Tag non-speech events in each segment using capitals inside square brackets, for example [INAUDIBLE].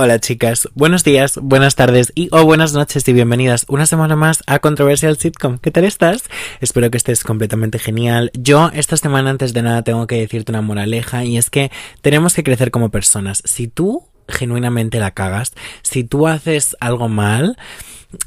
Hola chicas, buenos días, buenas tardes y o buenas noches y bienvenidas una semana más a Controversial Sitcom. ¿Qué tal estás? Espero que estés completamente genial. Yo esta semana antes de nada tengo que decirte una moraleja y es que tenemos que crecer como personas. Si tú genuinamente la cagas, si tú haces algo mal,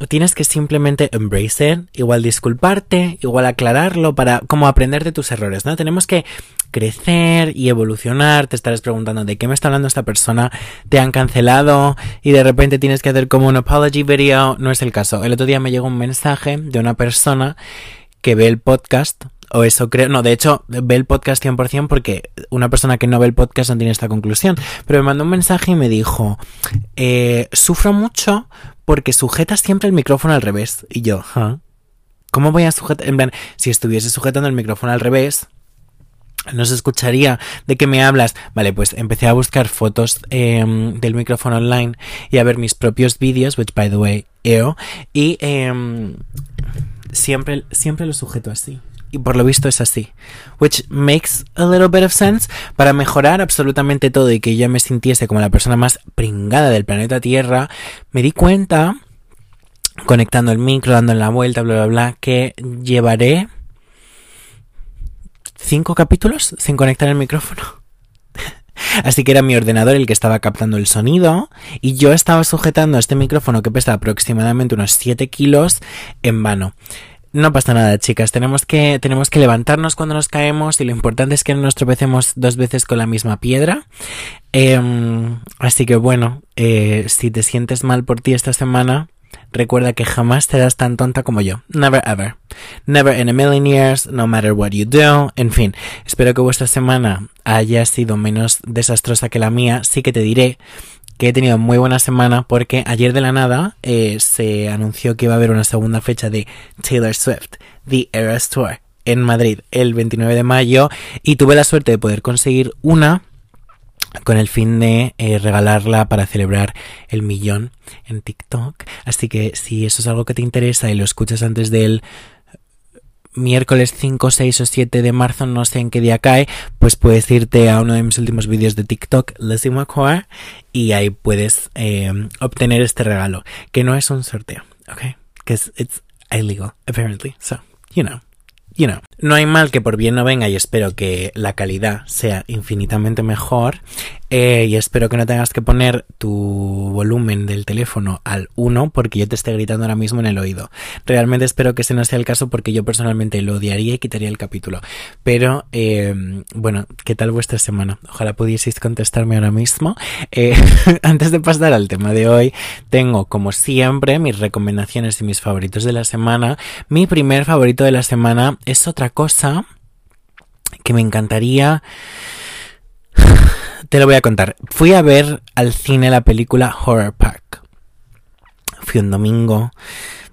tienes que simplemente embrace igual disculparte, igual aclararlo para como aprender de tus errores, ¿no? Tenemos que crecer y evolucionar, te estarás preguntando de qué me está hablando esta persona, te han cancelado y de repente tienes que hacer como un apology video, no es el caso. El otro día me llegó un mensaje de una persona que ve el podcast o eso creo, no, de hecho, ve el podcast 100% porque una persona que no ve el podcast no tiene esta conclusión. Pero me mandó un mensaje y me dijo, eh, sufro mucho porque sujetas siempre el micrófono al revés. Y yo, ¿cómo voy a sujetar? En plan, si estuviese sujetando el micrófono al revés, no se escucharía de qué me hablas. Vale, pues empecé a buscar fotos em, del micrófono online y a ver mis propios vídeos, which by the way, EO, y em, siempre, siempre lo sujeto así y por lo visto es así. Which makes a little bit of sense. Para mejorar absolutamente todo y que yo me sintiese como la persona más pringada del planeta Tierra, me di cuenta, conectando el micro, dando la vuelta, bla, bla, bla, que llevaré cinco capítulos sin conectar el micrófono. [LAUGHS] Así que era mi ordenador el que estaba captando el sonido y yo estaba sujetando este micrófono que pesa aproximadamente unos 7 kilos en vano. No pasa nada, chicas. Tenemos que, tenemos que levantarnos cuando nos caemos y lo importante es que no nos tropecemos dos veces con la misma piedra. Em, así que bueno, eh, si te sientes mal por ti esta semana, recuerda que jamás serás tan tonta como yo. Never ever. Never in a million years, no matter what you do. En fin, espero que vuestra semana haya sido menos desastrosa que la mía. Sí que te diré que he tenido muy buena semana porque ayer de la nada eh, se anunció que iba a haber una segunda fecha de Taylor Swift, The Eras Tour, en Madrid el 29 de mayo y tuve la suerte de poder conseguir una con el fin de eh, regalarla para celebrar el millón en TikTok. Así que si eso es algo que te interesa y lo escuchas antes del miércoles 5, 6 o 7 de marzo, no sé en qué día cae, pues puedes irte a uno de mis últimos vídeos de TikTok, Lizzie McCoy, y ahí puedes eh, obtener este regalo, que no es un sorteo, ¿ok? Es it's illegal, apparently, so, you know. You know, no hay mal que por bien no venga y espero que la calidad sea infinitamente mejor eh, y espero que no tengas que poner tu volumen del teléfono al 1 porque yo te esté gritando ahora mismo en el oído. Realmente espero que ese no sea el caso porque yo personalmente lo odiaría y quitaría el capítulo. Pero, eh, bueno, ¿qué tal vuestra semana? Ojalá pudieseis contestarme ahora mismo. Eh, [LAUGHS] antes de pasar al tema de hoy, tengo como siempre mis recomendaciones y mis favoritos de la semana. Mi primer favorito de la semana es otra cosa que me encantaría te lo voy a contar. Fui a ver al cine la película Horror Park. Fui un domingo,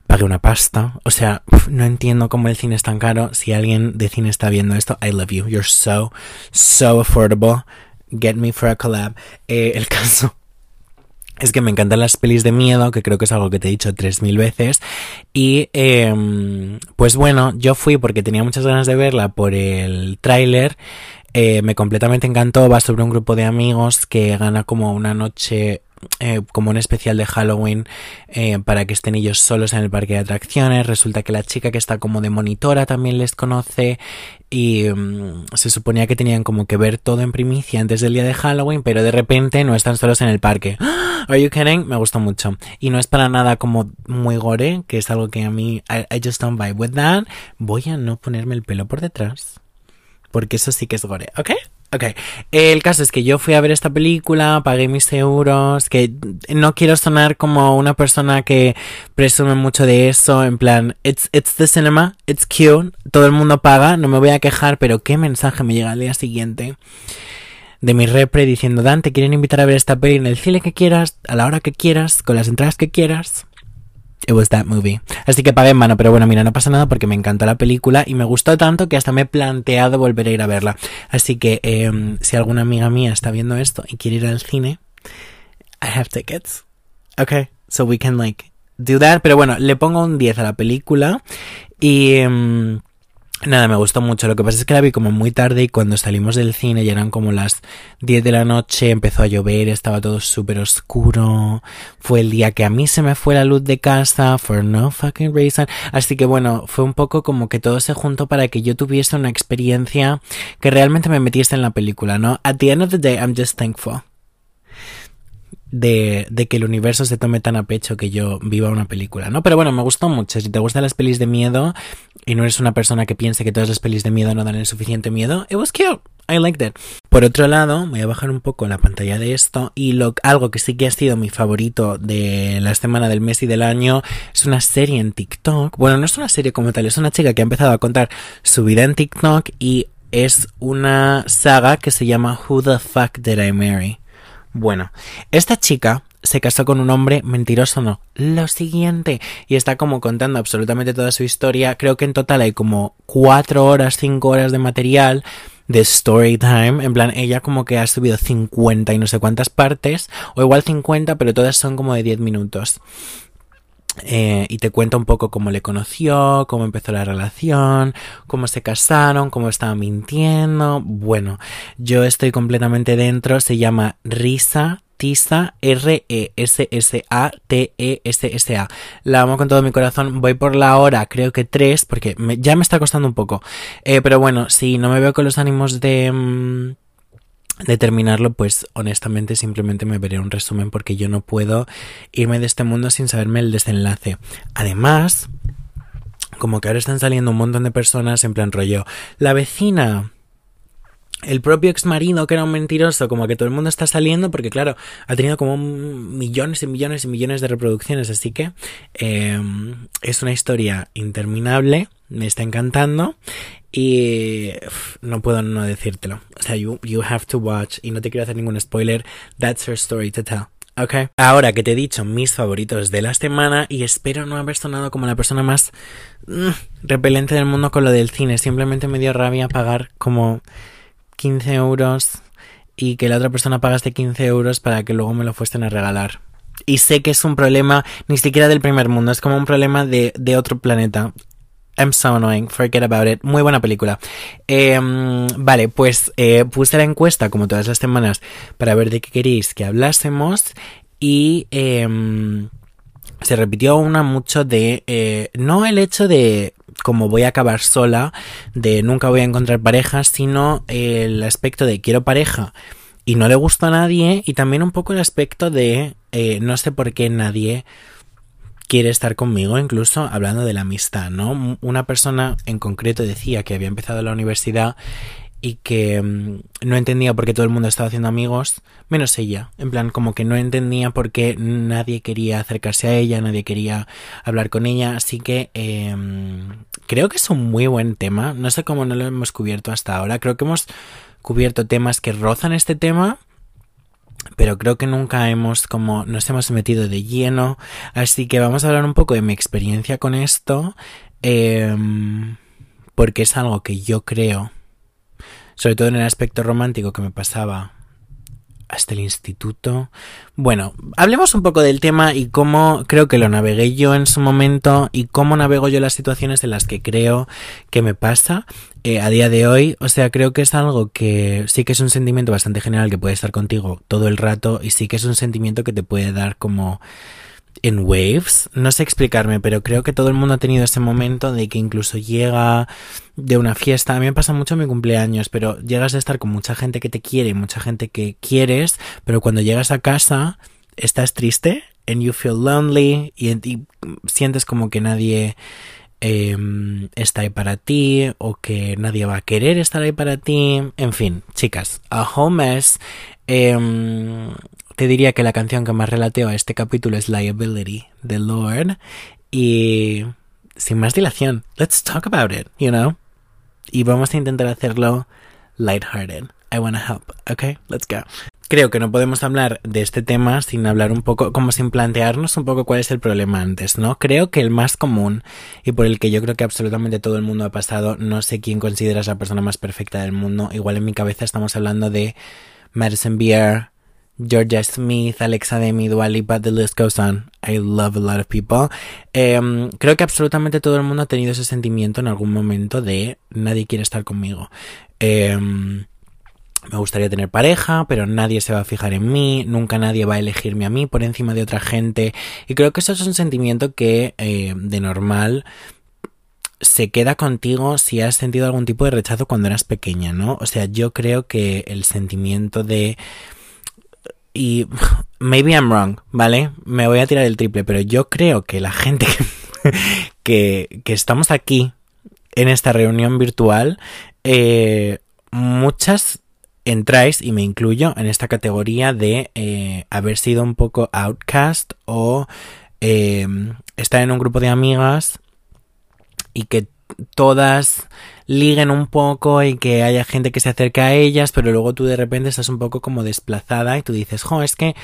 pagué una pasta. O sea, no entiendo cómo el cine es tan caro. Si alguien de cine está viendo esto, I love you. You're so, so affordable. Get me for a collab. Eh, el caso es que me encantan las pelis de miedo, que creo que es algo que te he dicho tres mil veces. Y eh, pues bueno, yo fui porque tenía muchas ganas de verla por el tráiler. Eh, me completamente encantó. Va sobre un grupo de amigos que gana como una noche eh, como un especial de Halloween eh, para que estén ellos solos en el parque de atracciones. Resulta que la chica que está como de monitora también les conoce y mm, se suponía que tenían como que ver todo en primicia antes del día de Halloween, pero de repente no están solos en el parque. [GASPS] Are you kidding? Me gustó mucho. Y no es para nada como muy gore, que es algo que a mí I, I just don't vibe with that. Voy a no ponerme el pelo por detrás porque eso sí que es gore, ¿ok? Ok, el caso es que yo fui a ver esta película, pagué mis euros, que no quiero sonar como una persona que presume mucho de eso, en plan, it's, it's the cinema, it's cute, todo el mundo paga, no me voy a quejar, pero qué mensaje me llega al día siguiente de mi repre diciendo, Dante, quieren invitar a ver esta peli en el cine que quieras, a la hora que quieras, con las entradas que quieras. It was that movie. Así que pagué en mano, pero bueno, mira, no pasa nada porque me encantó la película y me gustó tanto que hasta me he planteado volver a ir a verla. Así que em, si alguna amiga mía está viendo esto y quiere ir al cine, I have tickets. Okay, so we can like do that. Pero bueno, le pongo un 10 a la película y... Em, Nada, me gustó mucho. Lo que pasa es que la vi como muy tarde y cuando salimos del cine ya eran como las 10 de la noche, empezó a llover, estaba todo súper oscuro. Fue el día que a mí se me fue la luz de casa, for no fucking reason. Así que bueno, fue un poco como que todo se juntó para que yo tuviese una experiencia que realmente me metiese en la película, ¿no? At the end of the day, I'm just thankful de, que el universo se tome tan a pecho que yo viva una película, ¿no? Pero bueno, me gustó mucho. Si te gustan las pelis de miedo y no eres una persona que piense que todas las pelis de miedo no dan el suficiente miedo, it was cute. I liked it. Por otro lado, voy a bajar un poco la pantalla de esto y lo, algo que sí que ha sido mi favorito de la semana del mes y del año es una serie en TikTok. Bueno, no es una serie como tal, es una chica que ha empezado a contar su vida en TikTok y es una saga que se llama Who the Fuck Did I Marry? Bueno, esta chica se casó con un hombre mentiroso, no. Lo siguiente. Y está como contando absolutamente toda su historia. Creo que en total hay como cuatro horas, cinco horas de material de story time. En plan, ella como que ha subido 50 y no sé cuántas partes. O igual 50, pero todas son como de 10 minutos. Eh, y te cuenta un poco cómo le conoció, cómo empezó la relación, cómo se casaron, cómo estaba mintiendo. Bueno, yo estoy completamente dentro. Se llama Risa Tisa, R-E-S-S-A-T-E-S-S-A. La amo con todo mi corazón. Voy por la hora, creo que tres, porque ya me está costando un poco. Eh, pero bueno, si no me veo con los ánimos de... Mm, de terminarlo, pues honestamente simplemente me veré un resumen porque yo no puedo irme de este mundo sin saberme el desenlace. Además, como que ahora están saliendo un montón de personas en plan rollo, la vecina el propio ex marido que era un mentiroso, como que todo el mundo está saliendo, porque claro, ha tenido como millones y millones y millones de reproducciones, así que em, es una historia interminable, me está encantando y no puedo no decírtelo. O sea, you, you have to watch y no te quiero hacer ningún spoiler, that's her story to tell. Ok. Ahora que te he dicho mis favoritos de la semana y espero no haber sonado como la persona más mm, repelente del mundo con lo del cine. Simplemente me dio rabia pagar como 15 euros y que la otra persona pagaste 15 euros para que luego me lo fuesen a regalar. Y sé que es un problema ni siquiera del primer mundo, es como un problema de, de otro planeta. I'm so annoying, forget about it. Muy buena película. Em, vale, pues eh, puse la encuesta como todas las semanas para ver de qué queréis que hablásemos y em, se repitió una mucho de eh, no el hecho de como voy a acabar sola, de nunca voy a encontrar pareja, sino el aspecto de quiero pareja y no le gusta a nadie y también un poco el aspecto de eh, no sé por qué nadie quiere estar conmigo, incluso hablando de la amistad, ¿no? Una persona en concreto decía que había empezado la universidad y que mm, no entendía por qué todo el mundo estaba haciendo amigos, menos ella. En plan, como que no entendía por qué nadie quería acercarse a ella, nadie quería hablar con ella. Así que eh, creo que es un muy buen tema. No sé cómo no lo hemos cubierto hasta ahora. Creo que hemos cubierto temas que rozan este tema. Pero creo que nunca hemos como nos hemos metido de lleno. Así que vamos a hablar un poco de mi experiencia con esto. Eh, porque es algo que yo creo sobre todo en el aspecto romántico que me pasaba hasta el instituto. Bueno, hablemos un poco del tema y cómo creo que lo navegué yo en su momento y cómo navego yo las situaciones en las que creo que me pasa eh, a día de hoy. O sea, creo que es algo que sí que es un sentimiento bastante general que puede estar contigo todo el rato y sí que es un sentimiento que te puede dar como en waves. No sé explicarme, pero creo que todo el mundo ha tenido ese momento de que incluso llega de una fiesta. A mí me pasa mucho mi cumpleaños, pero llegas a estar con mucha gente que te quiere, mucha gente que quieres, pero cuando llegas a casa estás triste and you feel lonely y, sientes como que nadie em, está ahí para ti o que nadie va a querer estar ahí para ti. En fin, chicas, a home mess. Em, te diría que la canción que más relateo a este capítulo es Liability de Lord. Y sin más dilación, let's talk about it, you know? Y vamos a intentar hacerlo lighthearted. I wanna help, okay? Let's go. Creo que no podemos hablar de este tema sin hablar un poco, como sin plantearnos un poco cuál es el problema antes, ¿no? Creo que el más común y por el que yo creo que absolutamente todo el mundo ha pasado, no sé quién consideras la persona más perfecta del mundo, igual en mi cabeza estamos hablando de Madison Beer, Georgia Smith, Alexa Demi, Dua Lipa, the list goes on. I love a lot of people. Em, creo que absolutamente todo el mundo ha tenido ese sentimiento en algún momento de nadie quiere estar conmigo. Em, me gustaría tener pareja, pero nadie se va a fijar en mí, nunca nadie va a elegirme a mí por encima de otra gente. Y creo que eso es un sentimiento que eh, de normal se queda contigo si has sentido algún tipo de rechazo cuando eras pequeña, ¿no? O sea, yo creo que el sentimiento de... Y maybe I'm wrong, ¿vale? Me voy a tirar el triple, pero yo creo que la gente [LAUGHS] que, que, estamos aquí en esta reunión virtual, eh, muchas entráis, y me incluyo, en esta categoría de eh, haber sido un poco outcast o eh, estar en un grupo de amigas y que todas liguen un poco y que haya gente que se acerque a ellas, pero luego tú de repente estás un poco como desplazada y tú dices, jo, es que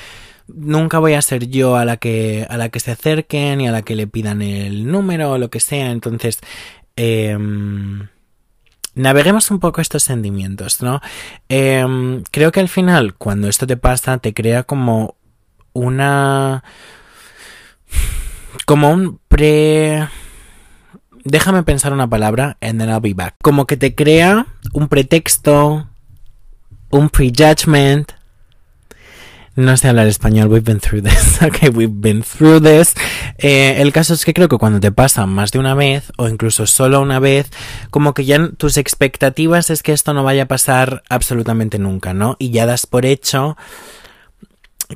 nunca voy a ser yo a la que a la que se acerquen y a la que le pidan el número o lo que sea, entonces eh, naveguemos un poco estos sentimientos, ¿no? Em, creo que al final, cuando esto te pasa, te crea como una... como un pre... Déjame pensar una palabra and then I'll be back. Como que te crea un pretexto, un prejudgment, no sé hablar español, we've been through this. [LAUGHS] Ok, we've been through this. Eh, el caso es que creo que cuando te pasa más de una vez, o incluso solo una vez, como que ya tus expectativas es que esto no vaya a pasar absolutamente nunca, ¿no? Y ya das por hecho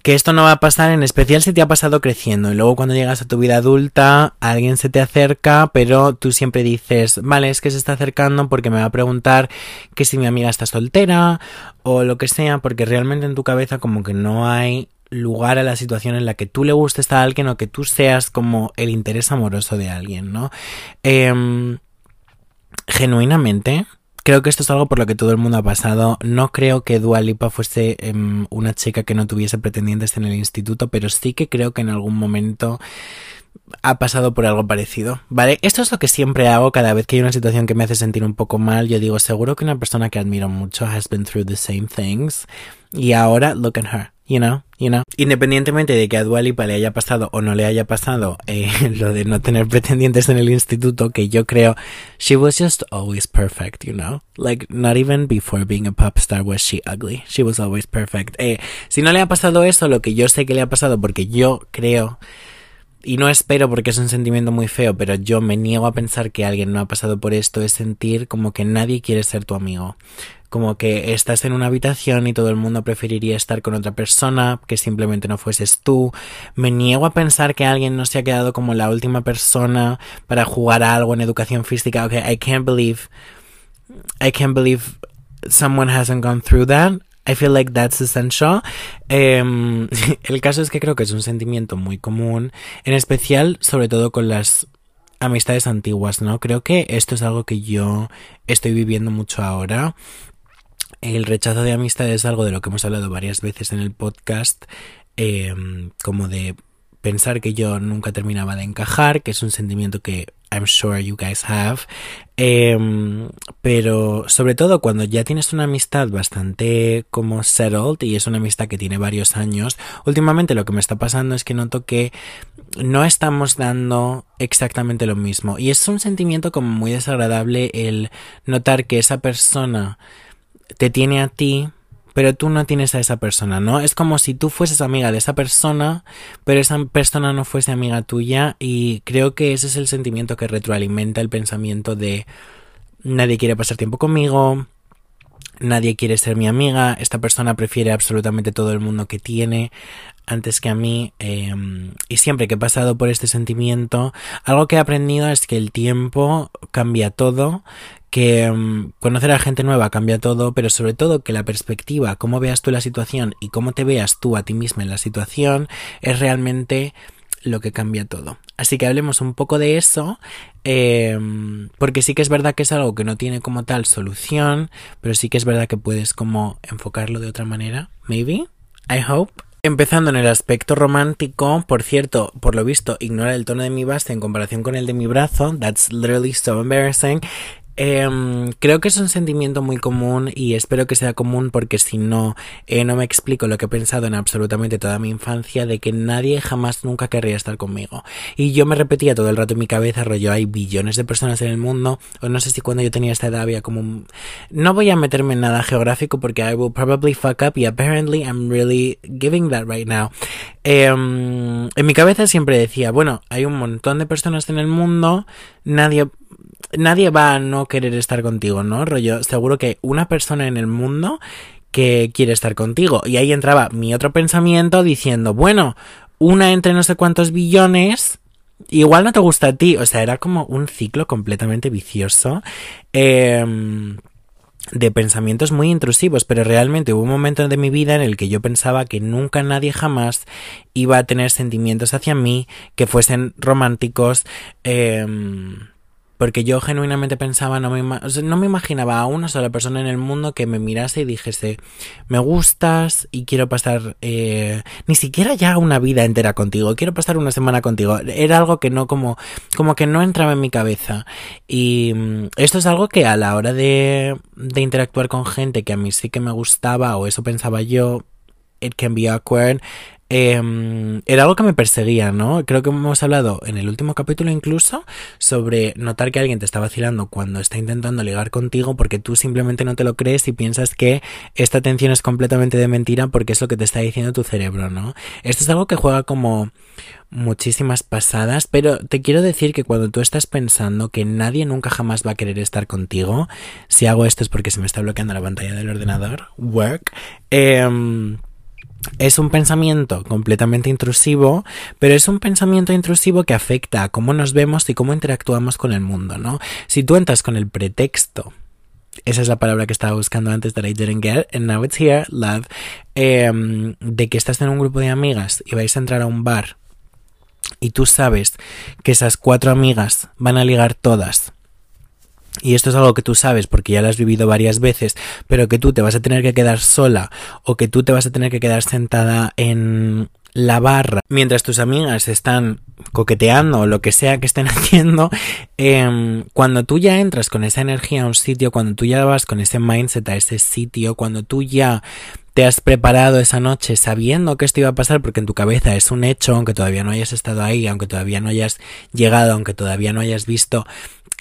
que esto no va a pasar, en especial si te ha pasado creciendo. Y luego cuando llegas a tu vida adulta, alguien se te acerca, pero tú siempre dices, vale, es que se está acercando porque me va a preguntar que si mi amiga está soltera o lo que sea, porque realmente en tu cabeza como que no hay lugar a la situación en la que tú le gustes a alguien o que tú seas como el interés amoroso de alguien, ¿no? Eh, genuinamente, creo que esto es algo por lo que todo el mundo ha pasado. No creo que Dua Lipa fuese em, una chica que no tuviese pretendientes en el instituto, pero sí que creo que en algún momento ha pasado por algo parecido, ¿vale? Esto es lo que siempre hago cada vez que hay una situación que me hace sentir un poco mal. Yo digo, seguro que una persona que admiro mucho has been through the same things y ahora look at her you know, you know. Independientemente de que a Dualipa le haya pasado o no le haya pasado eh, [LAUGHS] lo de no tener pretendientes en el instituto, que yo creo, she was just always perfect, you know. Like, not even before being a pop star was she ugly. She was always perfect. Eh, si no le ha pasado eso, lo que yo sé que le ha pasado, porque yo creo y no espero porque es un sentimiento muy feo, pero yo me niego a pensar que alguien no ha pasado por esto, es sentir como que nadie quiere ser tu amigo como que estás en una habitación y todo el mundo preferiría estar con otra persona que simplemente no fueses tú. Me niego a pensar que alguien no se ha quedado como la última persona para jugar a algo en educación física. Okay, I can't believe I can't believe someone hasn't gone through that. I feel like that's essential. Em, [LAUGHS] el caso es que creo que es un sentimiento muy común, en especial sobre todo con las amistades antiguas, ¿no? Creo que esto es algo que yo estoy viviendo mucho ahora el rechazo de amistad es algo de lo que hemos hablado varias veces en el podcast, em, como de pensar que yo nunca terminaba de encajar, que es un sentimiento que I'm sure you guys have. Em, pero sobre todo cuando ya tienes una amistad bastante como settled y es una amistad que tiene varios años, últimamente lo que me está pasando es que noto que no estamos dando exactamente lo mismo. Y es un sentimiento como muy desagradable el notar que esa persona te tiene a ti, pero tú no tienes a esa persona, ¿no? Es como si tú fueses amiga de esa persona, pero esa persona no fuese amiga tuya y creo que ese es el sentimiento que retroalimenta el pensamiento de nadie quiere pasar tiempo conmigo, nadie quiere ser mi amiga, esta persona prefiere absolutamente todo el mundo que tiene antes que a mí em, y siempre que he pasado por este sentimiento, algo que he aprendido es que el tiempo cambia todo, que mm, conocer a gente nueva cambia todo, pero sobre todo que la perspectiva, cómo veas tú la situación y cómo te veas tú a ti misma en la situación es realmente lo que cambia todo. Así que hablemos un poco de eso, em, porque sí que es verdad que es algo que no tiene como tal solución, pero sí que es verdad que puedes como enfocarlo de otra manera, maybe, I hope. Empezando en el aspecto romántico, por cierto, por lo visto, ignora el tono de mi base en comparación con el de mi brazo. That's literally so embarrassing. Em, creo que es un sentimiento muy común y espero que sea común porque si no, eh, no me explico lo que he pensado en absolutamente toda mi infancia de que nadie jamás nunca querría estar conmigo. Y yo me repetía todo el rato en mi cabeza, rollo, hay billones de personas en el mundo, o no sé si cuando yo tenía esta edad había como un... No voy a meterme en nada geográfico porque I will probably fuck up y apparently I'm really giving that right now. Em, en mi cabeza siempre decía, bueno, hay un montón de personas en el mundo, nadie nadie va a no querer estar contigo, ¿no? Rollo, seguro que una persona en el mundo que quiere estar contigo. Y ahí entraba mi otro pensamiento diciendo, bueno, una entre no sé cuántos billones, igual no te gusta a ti. O sea, era como un ciclo completamente vicioso. Em, de pensamientos muy intrusivos, pero realmente hubo un momento de mi vida en el que yo pensaba que nunca nadie jamás iba a tener sentimientos hacia mí que fuesen románticos, eh, porque yo genuinamente pensaba, no me, no me imaginaba a una sola persona en el mundo que me mirase y dijese, me gustas y quiero pasar eh, ni siquiera ya una vida entera contigo, quiero pasar una semana contigo. Era algo que no como, como que no entraba en mi cabeza. Y mm, esto es algo que a la hora de, de interactuar con gente que a mí sí que me gustaba o eso pensaba yo, it can be awkward. Em, era algo que me perseguía, ¿no? Creo que hemos hablado en el último capítulo incluso sobre notar que alguien te está vacilando cuando está intentando ligar contigo porque tú simplemente no te lo crees y piensas que esta atención es completamente de mentira porque es lo que te está diciendo tu cerebro, ¿no? Esto es algo que juega como muchísimas pasadas, pero te quiero decir que cuando tú estás pensando que nadie nunca jamás va a querer estar contigo, si hago esto es porque se me está bloqueando la pantalla del ordenador, work, eh, es un pensamiento completamente intrusivo, pero es un pensamiento intrusivo que afecta a cómo nos vemos y cómo interactuamos con el mundo, ¿no? Si tú entras con el pretexto, esa es la palabra que estaba buscando antes that I didn't get, and now it's here, love, em, de que estás en un grupo de amigas y vais a entrar a un bar y tú sabes que esas cuatro amigas van a ligar todas y esto es algo que tú sabes porque ya lo has vivido varias veces, pero que tú te vas a tener que quedar sola o que tú te vas a tener que quedar sentada en la barra mientras tus amigas están coqueteando o lo que sea que estén [LAUGHS] haciendo, eh, cuando tú ya entras con esa energía a un sitio, cuando tú ya vas con ese mindset a ese sitio, cuando tú ya te has preparado esa noche sabiendo que esto iba a pasar porque en tu cabeza es un hecho, aunque todavía no hayas estado ahí, aunque todavía no hayas llegado, aunque todavía no hayas visto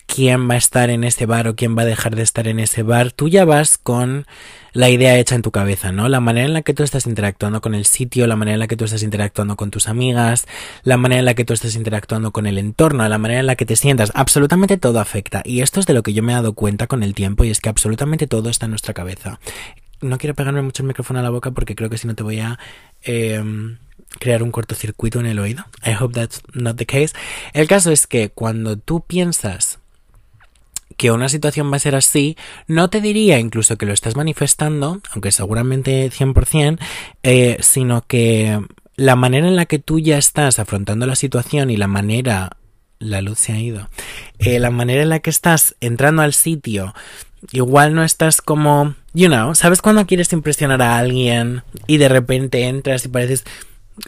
quién va a estar en ese bar o quién va a dejar de estar en ese bar, tú ya vas con la idea hecha en tu cabeza, ¿no? La manera en la que tú estás interactuando con el sitio, la manera en la que tú estás interactuando con tus amigas, la manera en la que tú estás interactuando con el entorno, la manera en la que te sientas, absolutamente todo afecta. Y esto es de lo que yo me he dado cuenta con el tiempo y es que absolutamente todo está en nuestra cabeza. No quiero pegarme mucho el micrófono a la boca porque creo que si no te voy a... Em, crear un cortocircuito en el oído. I hope that's not the case. El caso es que cuando tú piensas que una situación va a ser así, no te diría incluso que lo estás manifestando, aunque seguramente 100%, eh, sino que la manera en la que tú ya estás afrontando la situación y la manera la luz se ha ido. Eh, la manera en la que estás entrando al sitio, igual no estás como, you know, ¿sabes cuando quieres impresionar a alguien y de repente entras y pareces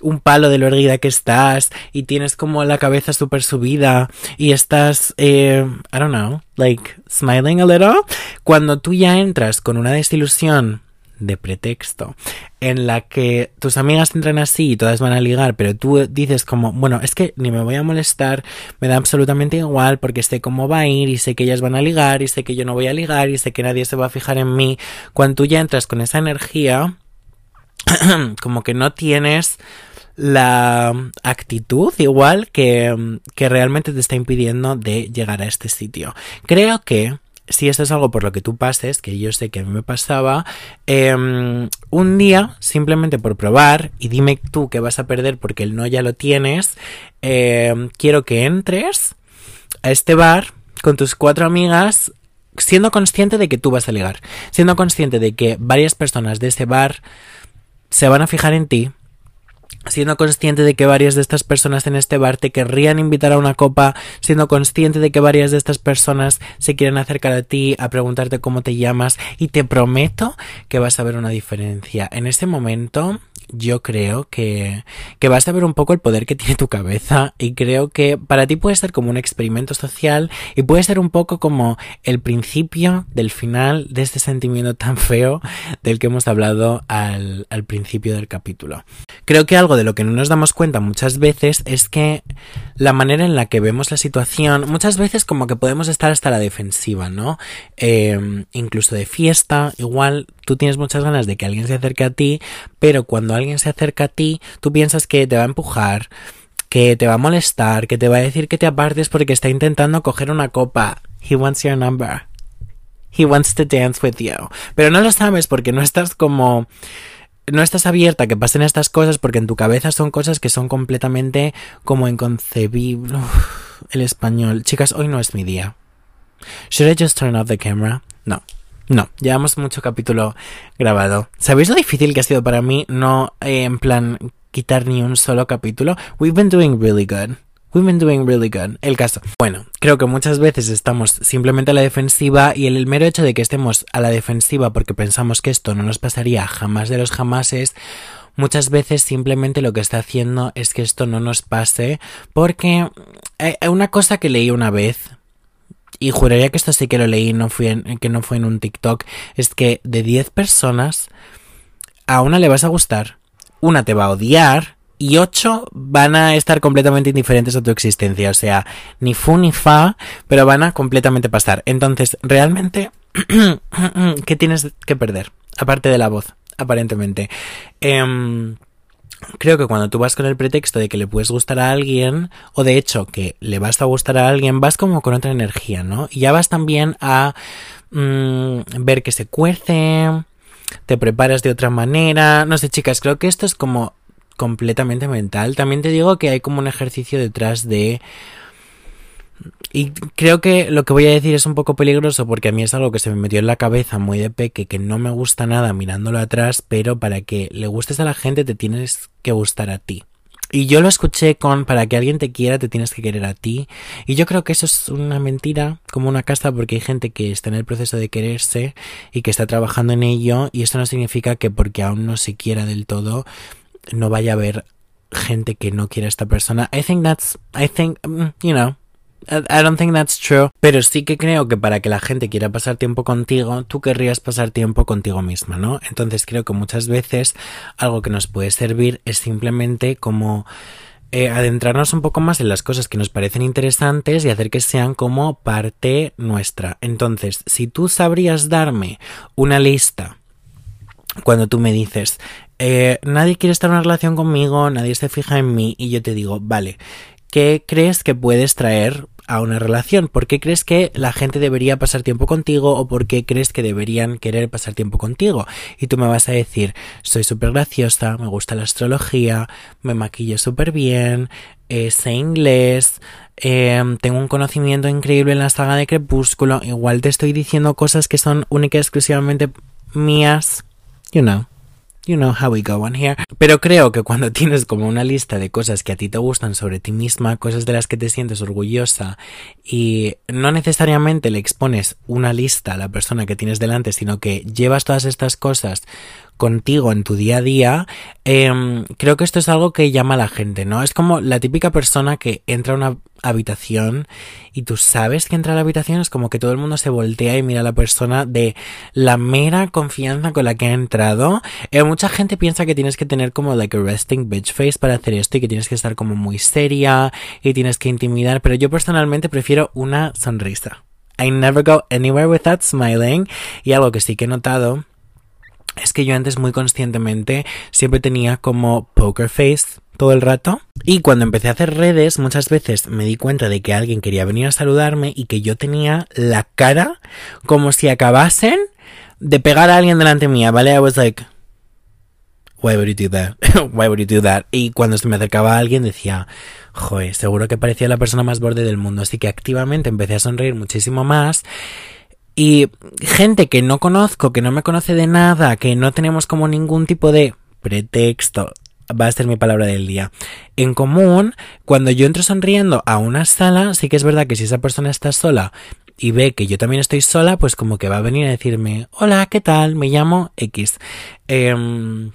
un palo de lo erguida que estás y tienes como la cabeza súper subida y estás, eh, I don't know, like smiling a little, cuando tú ya entras con una desilusión de pretexto en la que tus amigas entran así y todas van a ligar, pero tú dices como, bueno, es que ni me voy a molestar, me da absolutamente igual porque sé cómo va a ir y sé que ellas van a ligar y sé que yo no voy a ligar y sé que nadie se va a fijar en mí. Cuando tú ya entras con esa energía, [CLEARS THROAT] como que no tienes la actitud igual que, que realmente te está impidiendo de llegar a este sitio. Creo que si esto es algo por lo que tú pases, que yo sé que a mí me pasaba, em, un día, simplemente por probar, y dime tú que vas a perder porque el no ya lo tienes, em, quiero que entres a este bar con tus cuatro amigas siendo consciente de que tú vas a ligar, siendo consciente de que varias personas de ese bar se van a fijar en ti, siendo consciente de que varias de estas personas en este bar te querrían invitar a una copa, siendo consciente de que varias de estas personas se quieren acercar a ti a preguntarte cómo te llamas y te prometo que vas a ver una diferencia. En ese momento yo creo que, que vas a ver un poco el poder que tiene tu cabeza y creo que para ti puede ser como un experimento social y puede ser un poco como el principio del final de este sentimiento tan feo del que hemos hablado al, al principio del capítulo. Creo que algo de lo que no nos damos cuenta muchas veces es que la manera en la que vemos la situación, muchas veces como que podemos estar hasta la defensiva, ¿no? Eh, incluso de fiesta, igual tú tienes muchas ganas de que alguien se acerque a ti, pero cuando alguien se acerca a ti, tú piensas que te va a empujar, que te va a molestar, que te va a decir que te apartes porque está intentando coger una copa. He wants your number. He wants to dance with you. Pero no lo sabes porque no estás como no estás abierta a que pasen estas cosas porque en tu cabeza son cosas que son completamente como inconcebibles. el español. Chicas, hoy no es mi día. Should I just turn off the camera? No. No, llevamos mucho capítulo grabado. ¿Sabéis lo difícil que ha sido para mí no eh, en plan quitar ni un solo capítulo? We've been doing really good. We've been doing really good. El caso. Bueno, creo que muchas veces estamos simplemente a la defensiva y el mero hecho de que estemos a la defensiva porque pensamos que esto no nos pasaría jamás de los jamases, muchas veces simplemente lo que está haciendo es que esto no nos pase porque hay eh, una cosa que leí una vez y juraría que esto sí que lo leí, no que no fue en un TikTok, es que de 10 personas, a una le vas a gustar, una te va a odiar y 8 van a estar completamente indiferentes a tu existencia, o sea, ni fu ni fa, pero van a completamente pasar. Entonces, realmente, [CLEARS THROAT] ¿qué tienes que perder? Aparte de la voz, aparentemente. Eh, creo que cuando tú vas con el pretexto de que le puedes gustar a alguien, o de hecho que le vas a gustar a alguien, vas como con otra energía, ¿no? Y ya vas también a mm, ver que se cuece, te preparas de otra manera, no sé chicas, creo que esto es como completamente mental. También te digo que hay como un ejercicio detrás de y creo que lo que voy a decir es un poco peligroso porque a mí es algo que se me metió en la cabeza muy de peque, que no me gusta nada mirándolo atrás, pero para que le gustes a la gente te tienes que gustar a ti. Y yo lo escuché con para que alguien te quiera te tienes que querer a ti. Y yo creo que eso es una mentira, como una casta, porque hay gente que está en el proceso de quererse y que está trabajando en ello. Y esto no significa que porque aún no se quiera del todo, no vaya a haber gente que no quiera a esta persona. I think that's, I think, mm, you know, I don't think that's true. Pero sí que creo que para que la gente quiera pasar tiempo contigo, tú querrías pasar tiempo contigo misma, ¿no? Entonces creo que muchas veces algo que nos puede servir es simplemente como eh, adentrarnos un poco más en las cosas que nos parecen interesantes y hacer que sean como parte nuestra. Entonces, si tú sabrías darme una lista cuando tú me dices, eh, nadie quiere estar en una relación conmigo, nadie se fija en mí y yo te digo, vale, ¿qué crees que puedes traer a una relación? ¿Por qué crees que la gente debería pasar tiempo contigo o por qué crees que deberían querer pasar tiempo contigo? Y tú me vas a decir, soy súper graciosa, me gusta la astrología, me maquillo súper bien, eh, sé inglés, em, tengo un conocimiento increíble en la saga de Crepúsculo, igual te estoy diciendo cosas que son únicas exclusivamente mías, you know. You know how we go on here. Pero creo que cuando [LAUGHS] tienes como una lista de cosas que a ti te gustan sobre ti misma, cosas de las que te sientes orgullosa y no necesariamente le expones una lista a la persona que tienes delante, sino que llevas todas estas cosas contigo en tu día a día, em, creo que esto es algo que llama a la gente, ¿no? Es como la típica persona que entra a una habitación y tú sabes que entra a la habitación, es como que todo el mundo se voltea y mira a la persona de la mera confianza con la que ha entrado. Eh, mucha gente piensa que tienes que tener como like a resting bitch face para hacer esto y que tienes que estar como muy seria y tienes que intimidar, pero yo personalmente prefiero una sonrisa. I never go anywhere without smiling. Y algo que sí que he notado es que yo antes muy conscientemente siempre tenía como poker face todo el rato. Y cuando empecé a hacer redes, muchas veces me di cuenta de que alguien quería venir a saludarme y que yo tenía la cara como si acabasen de pegar a alguien delante mía, ¿vale? I was like, why would you do that? [LAUGHS] why would you do that? Y cuando se me acercaba a alguien decía, joder, seguro que parecía la persona más borde del mundo. Así que activamente empecé a sonreír muchísimo más. Y gente que no conozco, que no me conoce de nada, que no tenemos como ningún tipo de pretexto, va a ser mi palabra del día. En común, cuando yo entro sonriendo a una sala, sí que es verdad que si esa persona está sola y ve que yo también estoy sola, pues como que va a venir a decirme, hola, ¿qué tal? Me llamo X. Em,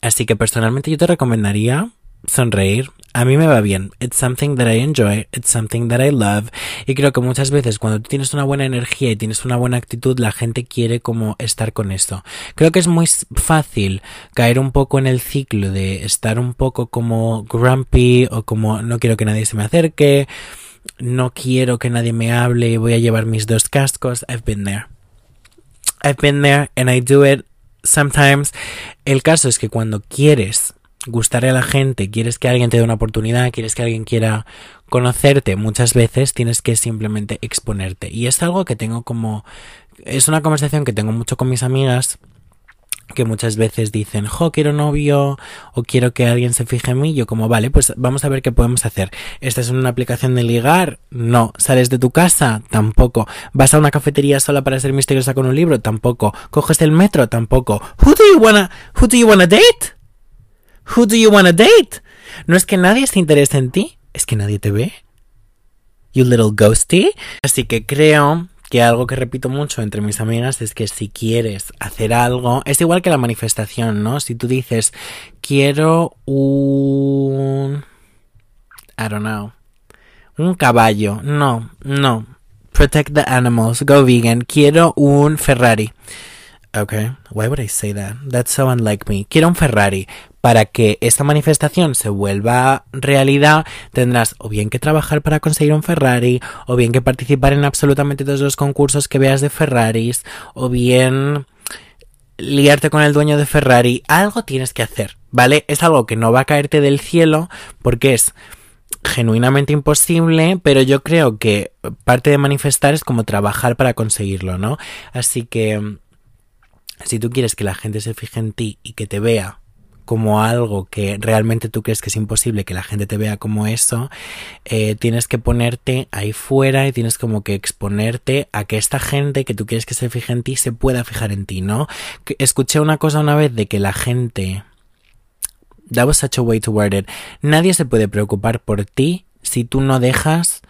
Así que personalmente yo te recomendaría sonreír. A mí me va bien. It's something that I enjoy. It's something that I love. Y creo que muchas veces cuando tú tienes una buena energía y tienes una buena actitud, la gente quiere como estar con esto. Creo que es muy fácil caer un poco en el ciclo de estar un poco como grumpy o como no quiero que nadie se me acerque, no quiero que nadie me hable voy a llevar mis dos cascos. I've been there. I've been there and I do it sometimes. El caso es que cuando quieres gustarle a la gente, quieres que alguien te dé una oportunidad, quieres que alguien quiera conocerte, muchas veces tienes que simplemente exponerte. Y es algo que tengo como... Es una conversación que tengo mucho con mis amigas que muchas veces dicen, jo, quiero novio o quiero que alguien se fije en mí. Yo como, vale, pues vamos a ver qué podemos hacer. ¿Esta es una aplicación de ligar? No. ¿Sales de tu casa? Tampoco. ¿Vas a una cafetería sola para ser misteriosa con un libro? Tampoco. ¿Coges el metro? Tampoco. Who do you wanna, who do you wanna date? Who do you wanna date? No es que nadie se interese en ti, es que nadie te ve. You little ghosty. Así que creo que algo que repito mucho entre mis amigas es que si quieres hacer algo, es igual que la manifestación, ¿no? Si tú dices, quiero un... I don't know. Un caballo. No, no. Protect the animals. Go vegan. Quiero un Ferrari. Okay, why would I say that? That's so unlike me. Quiero un Ferrari. Para que esta manifestación se vuelva realidad, tendrás o bien que trabajar para conseguir un Ferrari, o bien que participar en absolutamente todos los concursos que veas de Ferraris, o bien liarte con el dueño de Ferrari. Algo tienes que hacer, ¿vale? Es algo que no va a caerte del cielo porque es genuinamente imposible, pero yo creo que parte de manifestar es como trabajar para conseguirlo, ¿no? Así que si tú quieres que la gente se fije en ti y que te vea como algo que realmente tú crees que es imposible que la gente te vea como eso, eh, tienes que ponerte ahí fuera y tienes como que exponerte a que esta gente que tú quieres que se fije en ti se pueda fijar en ti, ¿no? Escuché una cosa una vez de que la gente... That was such a way to word it. Nadie se puede preocupar por ti si tú no dejas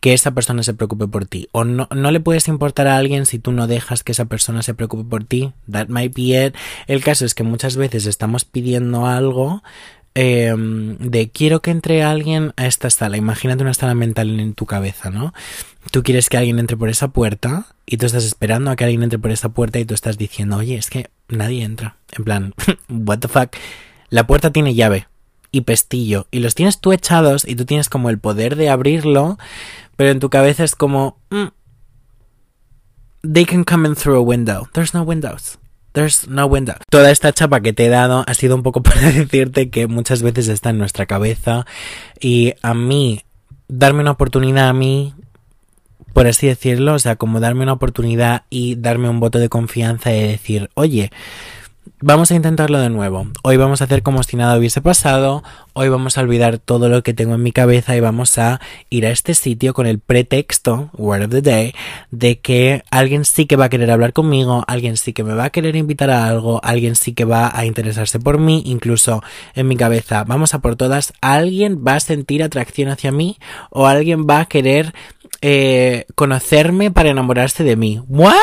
que esa persona se preocupe por ti. O no, no le puedes importar a alguien si tú no dejas que esa persona se preocupe por ti. That might be it. El caso es que muchas veces estamos pidiendo algo em, de quiero que entre alguien a esta sala. Imagínate una sala mental en tu cabeza, ¿no? Tú quieres que alguien entre por esa puerta y tú estás esperando a que alguien entre por esa puerta y tú estás diciendo, oye, es que nadie entra. En plan, [LAUGHS] what the fuck. La puerta tiene llave y pestillo y los tienes tú echados y tú tienes como el poder de abrirlo pero en tu cabeza es como, mm, they can come in through a window. There's no windows. There's no window. Toda esta chapa que te he dado ha sido un poco [LAUGHS] para decirte que muchas veces está en nuestra cabeza y a mí, darme una oportunidad a mí, por así decirlo, o sea, como darme una oportunidad y darme un voto de confianza y decir, oye, Vamos a intentarlo de nuevo. Hoy vamos a hacer como si nada hubiese pasado. Hoy vamos a olvidar todo lo que tengo en mi cabeza y vamos a ir a este sitio con el pretexto, word of the day, de que alguien sí que va a querer hablar conmigo, alguien sí que me va a querer invitar a algo, alguien sí que va a interesarse por mí, incluso en mi cabeza, vamos a por todas, alguien va a sentir atracción hacia mí o alguien va a querer eh, conocerme para enamorarse de mí. What?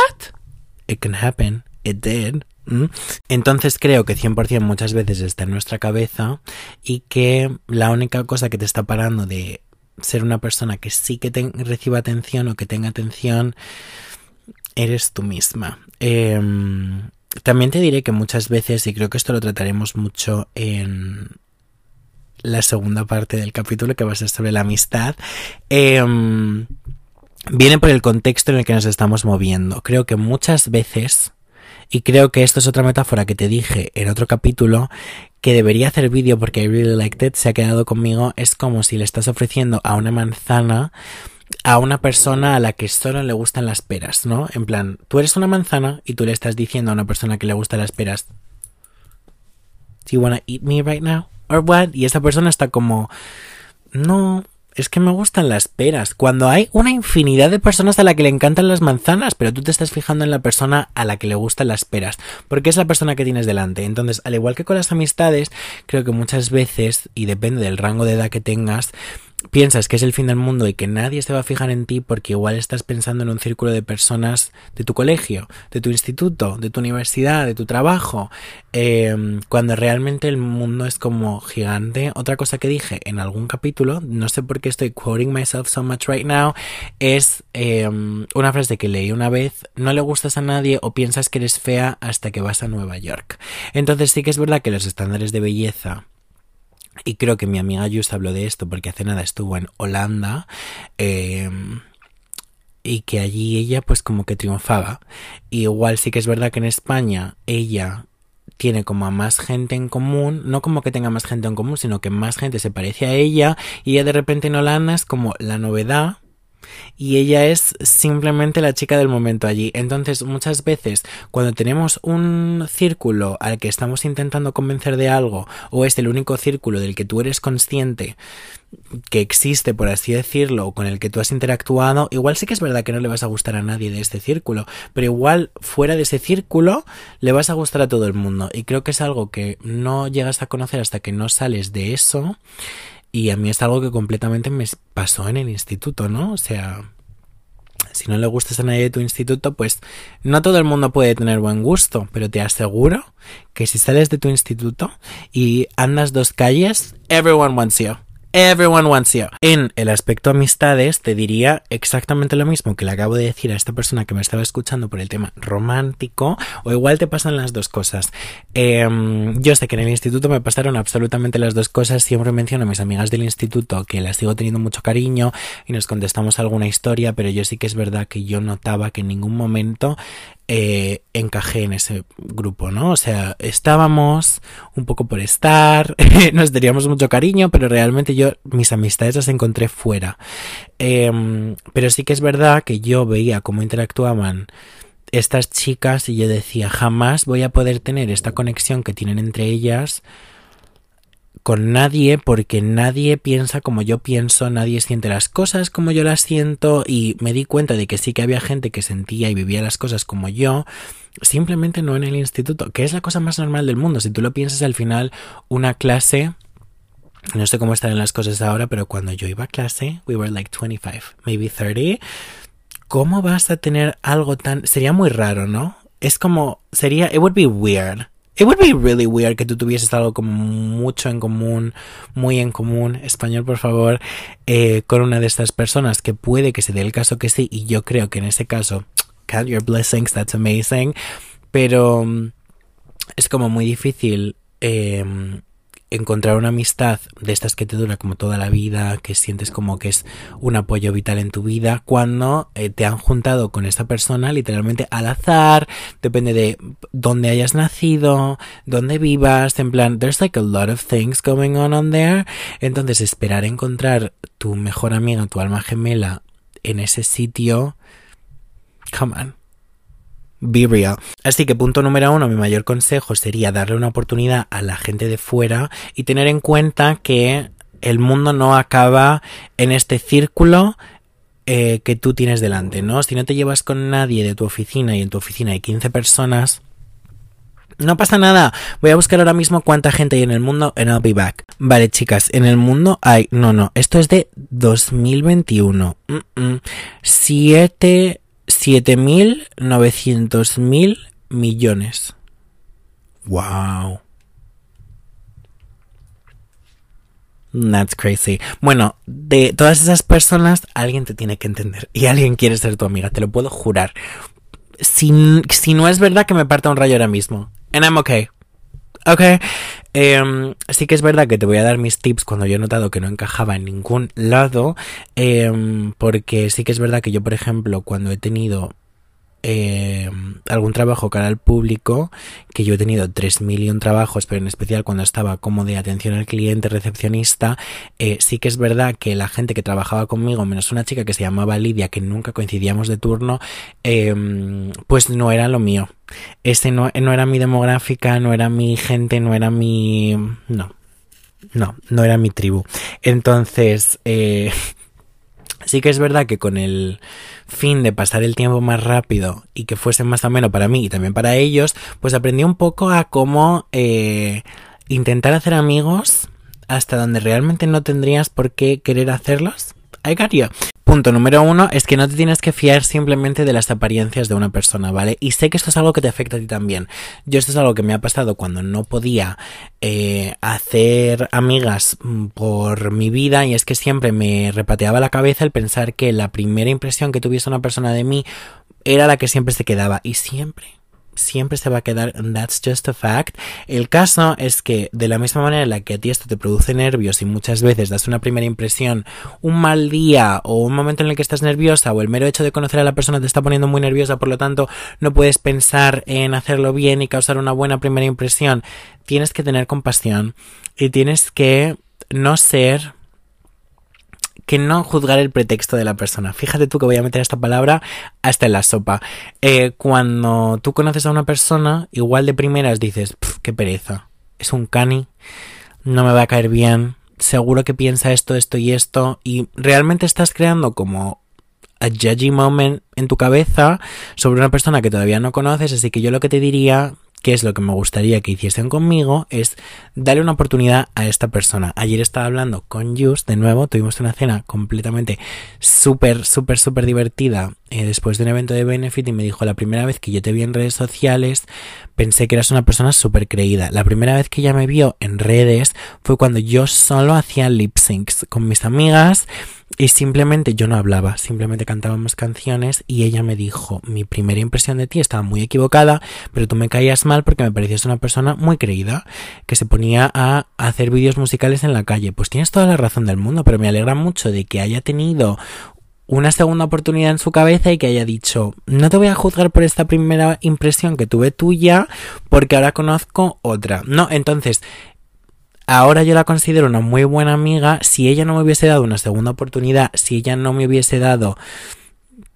It can happen. It did. Entonces creo que 100% muchas veces está en nuestra cabeza y que la única cosa que te está parando de ser una persona que sí que reciba atención o que tenga atención eres tú misma. Em, también te diré que muchas veces, y creo que esto lo trataremos mucho en la segunda parte del capítulo que va a ser sobre la amistad, em, viene por el contexto en el que nos estamos moviendo. Creo que muchas veces y creo que esto es otra metáfora que te dije en otro capítulo que debería hacer vídeo porque I really liked it, se ha quedado conmigo. Es como si le estás ofreciendo a una manzana a una persona a la que solo le gustan las peras, ¿no? En plan, tú eres una manzana y tú le estás diciendo a una persona que le gustan las peras, Do you wanna eat me right now? Or what? Y esa persona está como, no, es que me gustan las peras. Cuando hay una infinidad de personas a la que le encantan las manzanas, pero tú te estás fijando en la persona a la que le gustan las peras, porque es la persona que tienes delante. Entonces, al igual que con las amistades, creo que muchas veces, y depende del rango de edad que tengas, piensas que es el fin del mundo y que nadie se va a fijar en ti porque igual estás pensando en un círculo de personas de tu colegio, de tu instituto, de tu universidad, de tu trabajo, em, cuando realmente el mundo es como gigante. Otra cosa que dije en algún capítulo, no sé por qué estoy quoting myself so much right now, es em, una frase que leí una vez, no le gustas a nadie o piensas que eres fea hasta que vas a Nueva York. Entonces sí que es verdad que los estándares de belleza y creo que mi amiga Jus habló de esto porque hace nada estuvo en Holanda. Em, y que allí ella pues como que triunfaba. igual sí que es verdad que en España ella tiene como a más gente en común, no como que tenga más gente en común, sino que más gente se parece a ella y ella de repente en Holanda es como la novedad y ella es simplemente la chica del momento allí. Entonces, muchas veces cuando tenemos un círculo al que estamos intentando convencer de algo, o es el único círculo del que tú eres consciente que existe, por así decirlo, con el que tú has interactuado, igual sí que es verdad que no le vas a gustar a nadie de este círculo, pero igual fuera de ese círculo le vas a gustar a todo el mundo. Y creo que es algo que no llegas a conocer hasta que no sales de eso y a mí es algo que completamente me pasó en el instituto, ¿no? O sea, si no le gustas a nadie de tu instituto, pues no todo el mundo puede tener buen gusto, pero te aseguro que si sales de tu instituto y andas dos calles, everyone wants you. Everyone wants you. En el aspecto amistades, te diría exactamente lo mismo que le acabo de decir a esta persona que me estaba escuchando por el tema romántico, o igual te pasan las dos cosas. Em, yo sé que en el instituto me pasaron absolutamente las dos cosas. Siempre menciono a mis amigas del instituto que las sigo teniendo mucho cariño y nos contestamos alguna historia, pero yo sí que es verdad que yo notaba que en ningún momento eh, encajé en ese grupo, ¿no? O sea, estábamos un poco por estar, [LAUGHS] nos teníamos mucho cariño, pero realmente yo mis amistades las encontré fuera. Em, pero sí que es verdad que yo veía cómo interactuaban estas chicas y yo decía, jamás voy a poder tener esta conexión que tienen entre ellas con nadie porque nadie piensa como yo pienso, nadie siente las cosas como yo las siento y me di cuenta de que sí que había gente que sentía y vivía las cosas como yo, simplemente no en el instituto, que es la cosa más normal del mundo. Si tú lo piensas al final, una clase no sé cómo están las cosas ahora, pero cuando yo iba a clase, we were like 25, maybe 30. ¿Cómo vas a tener algo tan... Sería muy raro, ¿no? Es como... Sería... It would be weird. It would be really weird que tú tuvieses algo como mucho en común, muy en común, español por favor, eh, con una de estas personas que puede que se dé el caso que sí, y yo creo que en ese caso, count your blessings, that's amazing, pero mm, es como muy difícil eh, encontrar una amistad de estas que te dura como toda la vida, que sientes como que es un apoyo vital en tu vida, cuando eh, te han juntado con esta persona literalmente al azar, depende de dónde hayas nacido, dónde vivas, en plan, there's like a lot of things going on on there. Entonces, esperar encontrar tu mejor amiga, tu alma gemela en ese sitio, come on be real. Así que punto número uno, mi mayor consejo sería darle una oportunidad a la gente de fuera y tener en cuenta que el mundo no acaba en este círculo eh, que tú tienes delante, ¿no? Si no te llevas con nadie de tu oficina y en tu oficina hay 15 personas, no pasa nada. Voy a buscar ahora mismo cuánta gente hay en el mundo and I'll be back. Vale, chicas, en el mundo hay... No, no, esto es de 2021. Mm 7 7.900.000 millones. Wow. That's crazy. Bueno, de todas esas personas, alguien te tiene que entender. Y alguien quiere ser tu amiga, te lo puedo jurar. Si, si no es verdad que me parta un rayo ahora mismo. And I'm okay. Okay. Eh, sí que es verdad que te voy a dar mis tips cuando yo he notado que no encajaba en ningún lado, em, porque sí que es verdad que yo, por ejemplo, cuando he tenido eh, algún trabajo cara al público, que yo he tenido tres mil y un trabajos, pero en especial cuando estaba como de atención al cliente, recepcionista, eh, sí que es verdad que la gente que trabajaba conmigo, menos una chica que se llamaba Lidia, que nunca coincidíamos de turno, eh, pues no era lo mío. Ese no, no era mi demográfica, no era mi gente, no era mi... No, no, no era mi tribu. Entonces, eh, [LAUGHS] Sí que es verdad que con el fin de pasar el tiempo más rápido y que fuese más ameno para mí y también para ellos, pues aprendí un poco a cómo eh, intentar hacer amigos hasta donde realmente no tendrías por qué querer hacerlos. I got you. Punto número uno es que no te tienes que fiar simplemente de las apariencias de una persona, ¿vale? Y sé que esto es algo que te afecta a ti también. Yo esto es algo que me ha pasado cuando no podía eh, hacer amigas mm, por mi vida y es que siempre me repateaba la cabeza el pensar que la primera impresión que tuviese una persona de mí era la que siempre se quedaba y siempre siempre se va a quedar that's just a fact. El caso es que de la misma manera en la que a ti esto te produce nervios y muchas veces das una primera impresión, un mal día o un momento en el que estás nerviosa o el mero hecho de conocer a la persona te está poniendo muy nerviosa, por lo tanto no puedes pensar en hacerlo bien y causar una buena primera impresión, tienes que tener compasión y tienes que no ser que no juzgar el pretexto de la persona. Fíjate tú que voy a meter esta palabra hasta en la sopa. Eh, cuando tú conoces a una persona, igual de primeras dices, qué pereza, es un cani, no me va a caer bien, seguro que piensa esto, esto y esto, y realmente estás creando como a judgy moment en tu cabeza sobre una persona que todavía no conoces, así que yo lo que te diría qué es lo que me gustaría que hiciesen conmigo, es darle una oportunidad a esta persona. Ayer estaba hablando con Just, de nuevo, tuvimos una cena completamente súper, súper, súper divertida eh, después de un evento de Benefit y me dijo, la primera vez que yo te vi en redes sociales, pensé que eras una persona súper creída. La primera vez que ella me vio en redes fue cuando yo solo hacía lip syncs con mis amigas y simplemente yo no hablaba, simplemente cantábamos canciones y ella me dijo, mi primera impresión de ti estaba muy equivocada, pero tú me caías mal porque me parecías una persona muy creída, que se ponía a hacer vídeos musicales en la calle. Pues tienes toda la razón del mundo, pero me alegra mucho de que haya tenido una segunda oportunidad en su cabeza y que haya dicho, no te voy a juzgar por esta primera impresión que tuve tuya porque ahora conozco otra. No, entonces, ahora yo la considero una muy buena amiga. Si ella no me hubiese dado una segunda oportunidad, si ella no me hubiese dado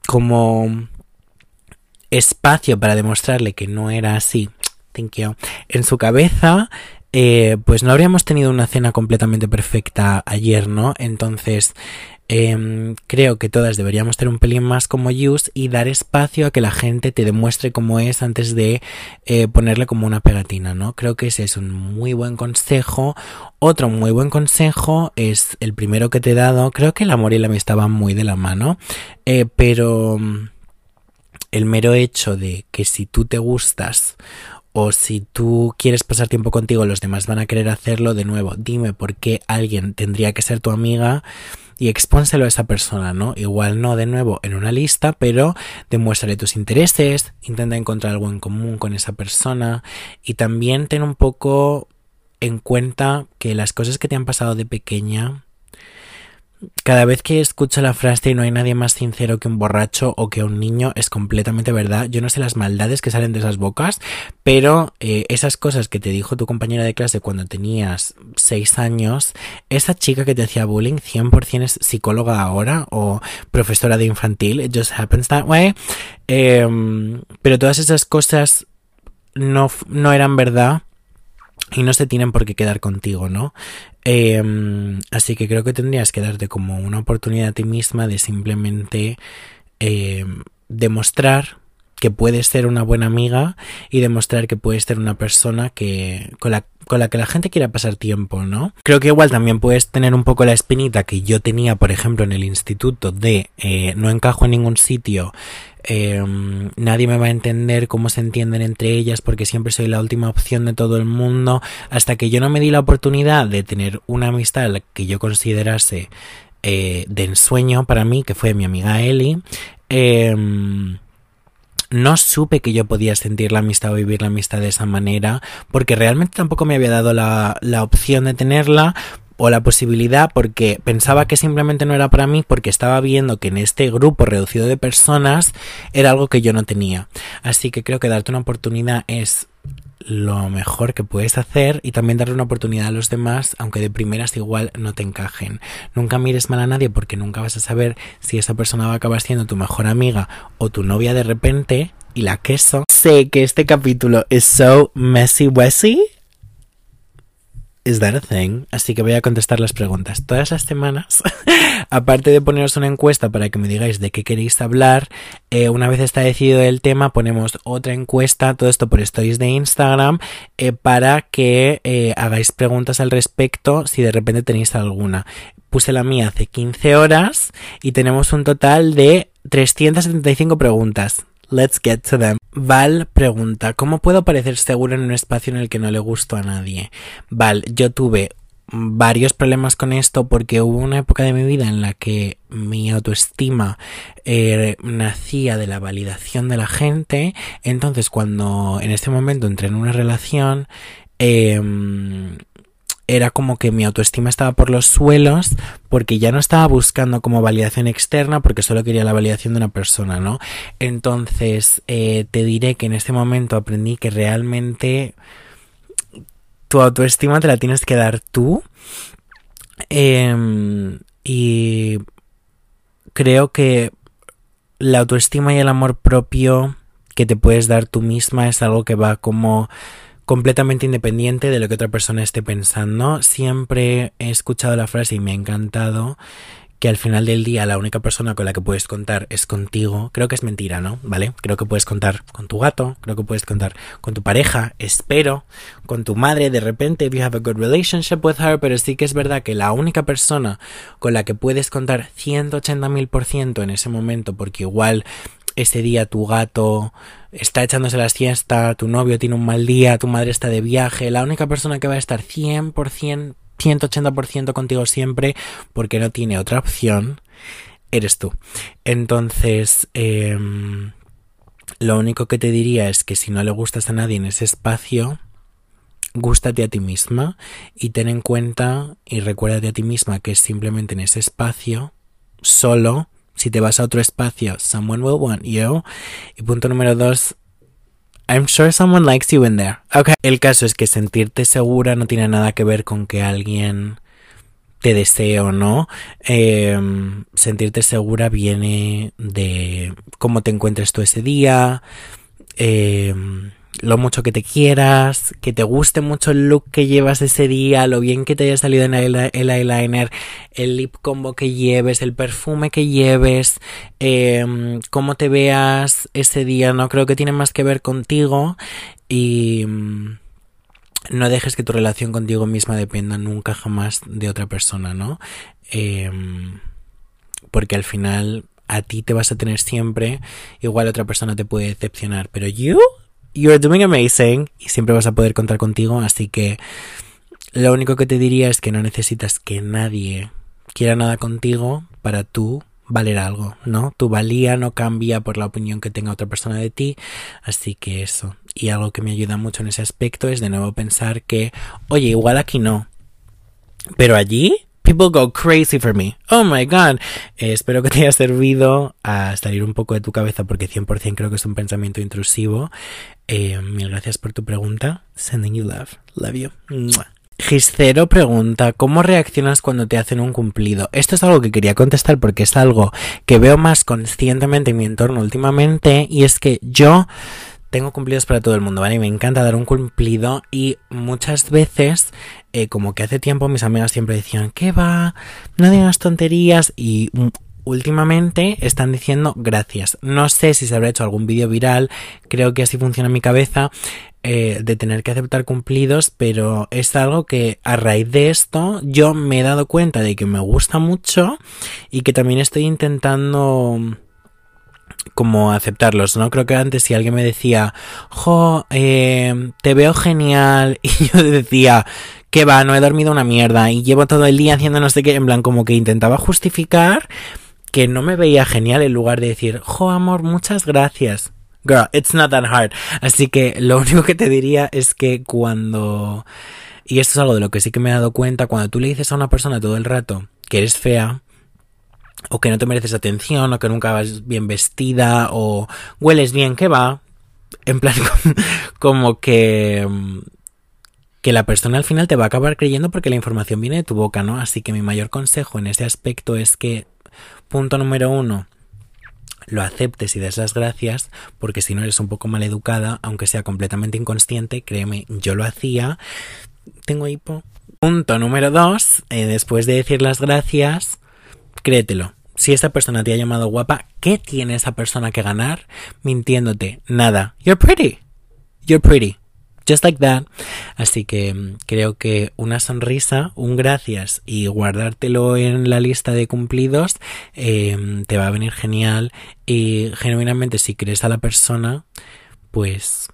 como espacio para demostrarle que no era así, thank you, en su cabeza, eh, pues no habríamos tenido una cena completamente perfecta ayer, ¿no? Entonces, Em, creo que todas deberíamos tener un pelín más como Yus y dar espacio a que la gente te demuestre cómo es antes de eh, ponerle como una pegatina, ¿no? Creo que ese es un muy buen consejo. Otro muy buen consejo es el primero que te he dado. Creo que el amor y la amistad van muy de la mano, eh, pero mm, el mero hecho de que si tú te gustas o si tú quieres pasar tiempo contigo, los demás van a querer hacerlo de nuevo. Dime por qué alguien tendría que ser tu amiga y expónselo a esa persona, ¿no? Igual no de nuevo en una lista, pero demuéstrale tus intereses, intenta encontrar algo en común con esa persona y también ten un poco en cuenta que las cosas que te han pasado de pequeña cada vez que escucho la frase y no hay nadie más sincero que un borracho o que un niño es completamente verdad. Yo no sé las maldades que salen de esas bocas, pero eh, esas cosas que te dijo tu compañera de clase cuando tenías 6 años, esa chica que te hacía bullying 100% es psicóloga ahora o profesora de infantil. It just happens that way. Em, pero todas esas cosas no, no eran verdad y no se tienen por qué quedar contigo, ¿no? Em, así que creo que tendrías que darte como una oportunidad a ti misma de simplemente em, demostrar que puedes ser una buena amiga y demostrar que puedes ser una persona que con la, con la que la gente quiera pasar tiempo, ¿no? Creo que igual también puedes tener un poco la espinita que yo tenía, por ejemplo, en el instituto de eh, no encajo en ningún sitio, em, nadie me va a entender cómo se entienden entre ellas porque siempre soy la última opción de todo el mundo, hasta que yo no me di la oportunidad de tener una amistad que yo considerase eh, de ensueño para mí, que fue mi amiga Eli. Eh, no supe que yo podía sentir la amistad o vivir la amistad de esa manera, porque realmente tampoco me había dado la, la opción de tenerla, o la posibilidad porque pensaba que simplemente no era para mí porque estaba viendo que en este grupo reducido de personas era algo que yo no tenía. Así que creo que darte una oportunidad es lo mejor que puedes hacer y también darle una oportunidad a los demás, aunque de primeras igual no te encajen. Nunca mires mal a nadie porque nunca vas a saber si esa persona va a acabar siendo tu mejor amiga o tu novia de repente y la queso. Sé que este capítulo es so messy wessy Is that a thing? Así que voy a contestar las preguntas todas las semanas. [LAUGHS] Aparte de poneros una encuesta para que me digáis de qué queréis hablar, eh, una vez está decidido el tema, ponemos otra encuesta, todo esto por stories de Instagram, eh, para que eh, hagáis preguntas al respecto si de repente tenéis alguna. Puse la mía hace 15 horas y tenemos un total de 375 preguntas. Let's get to them. Val pregunta, ¿cómo puedo parecer seguro en un espacio en el que no le gusto a nadie? Val, yo tuve varios problemas con esto porque hubo una época de mi vida en la que mi autoestima eh, nacía de la validación de la gente entonces cuando en este momento entré en una relación eh, era como que mi autoestima estaba por los suelos porque ya no estaba buscando como validación externa porque solo quería la validación de una persona, ¿no? Entonces eh, te diré que en este momento aprendí que realmente tu autoestima te la tienes que dar tú em, y creo que la autoestima y el amor propio que te puedes dar tú misma es algo que va como completamente independiente de lo que otra persona esté pensando. Siempre he escuchado la frase y me ha encantado que al final del día la única persona con la que puedes contar es contigo. Creo que es mentira, ¿no? ¿Vale? Creo que puedes contar con tu gato, creo que puedes contar con tu pareja, espero, con tu madre de repente, if you have a good relationship with her, pero sí que es verdad que la única persona con la que puedes contar 180.000% en ese momento, porque igual ese día tu gato está echándose la siesta, tu novio tiene un mal día, tu madre está de viaje, la única persona que va a estar 100%, 180% contigo siempre, porque no tiene otra opción, eres tú. Entonces, em, lo único que te diría es que si no le gustas a nadie en ese espacio, gústate a ti misma y ten en cuenta y recuérdate a ti misma que es simplemente en ese espacio, solo, si te vas a otro espacio, someone will want you. Y punto número dos, I'm sure someone likes you in there. Okay. El caso es que sentirte segura no tiene nada que ver con que alguien te desee o no. Em, sentirte segura viene de cómo te encuentres tú ese día. Eh, lo mucho que te quieras, que te guste mucho el look que llevas ese día, lo bien que te haya salido en el, eyeliner, el lip combo que lleves, el perfume que lleves, eh, cómo te veas ese día, no creo que tiene más que ver contigo y mm, no dejes que tu relación contigo misma dependa nunca jamás de otra persona, ¿no? Eh, porque al final a ti te vas a tener siempre, igual otra persona te puede decepcionar, pero you you're doing amazing y siempre vas a poder contar contigo, así que lo único que te diría es que no necesitas que nadie quiera nada contigo para tú valer algo, ¿no? Tu valía no cambia por la opinión que tenga otra persona de ti, así que eso. Y algo que me ayuda mucho en ese aspecto es de nuevo pensar que, oye, igual aquí no, pero allí People go crazy for me. Oh my god. Eh, espero que te haya servido a salir un poco de tu cabeza porque 100% creo que es un pensamiento intrusivo. Eh, mil gracias por tu pregunta. Sending you love. Love you. Giscero pregunta, ¿cómo reaccionas cuando te hacen un cumplido? Esto es algo que quería contestar porque es algo que veo más conscientemente en mi entorno últimamente y es que yo tengo cumplidos para todo el mundo, ¿vale? Me encanta dar un cumplido y muchas veces, eh, como que hace tiempo mis amigas siempre decían, ¿qué va? No digas tonterías y últimamente están diciendo gracias. No sé si se habrá hecho algún vídeo viral, creo que así funciona mi cabeza, eh, de tener que aceptar cumplidos, pero es algo que a raíz de esto yo me he dado cuenta de que me gusta mucho y que también estoy intentando como aceptarlos, ¿no? Creo que antes si alguien me decía, jo, eh, te veo genial, [LAUGHS] y yo decía, que va, no he dormido una mierda, y llevo todo el día haciendo no sé qué, en plan, como que intentaba justificar que no me veía genial en lugar de decir, jo, amor, muchas gracias. Girl, it's not that hard. Así que lo único que te diría es que cuando... Y esto es algo de lo que sí que me he dado cuenta, cuando tú le dices a una persona todo el rato que eres fea, o que no te mereces atención, o que nunca vas bien vestida, o hueles bien, que va. En plan, [LAUGHS] como que. que la persona al final te va a acabar creyendo porque la información viene de tu boca, ¿no? Así que mi mayor consejo en ese aspecto es que, punto número uno, lo aceptes y des las gracias, porque si no eres un poco mal educada, aunque sea completamente inconsciente, créeme, yo lo hacía. Tengo hipo, Punto número dos, eh, después de decir las gracias, créetelo. Si esta persona te ha llamado guapa, ¿qué tiene esa persona que ganar mintiéndote? Nada. You're pretty. You're pretty. Just like that. Así que mm, creo que una sonrisa, un gracias y guardártelo en la lista de cumplidos em, te va a venir genial. Y genuinamente si crees a la persona, pues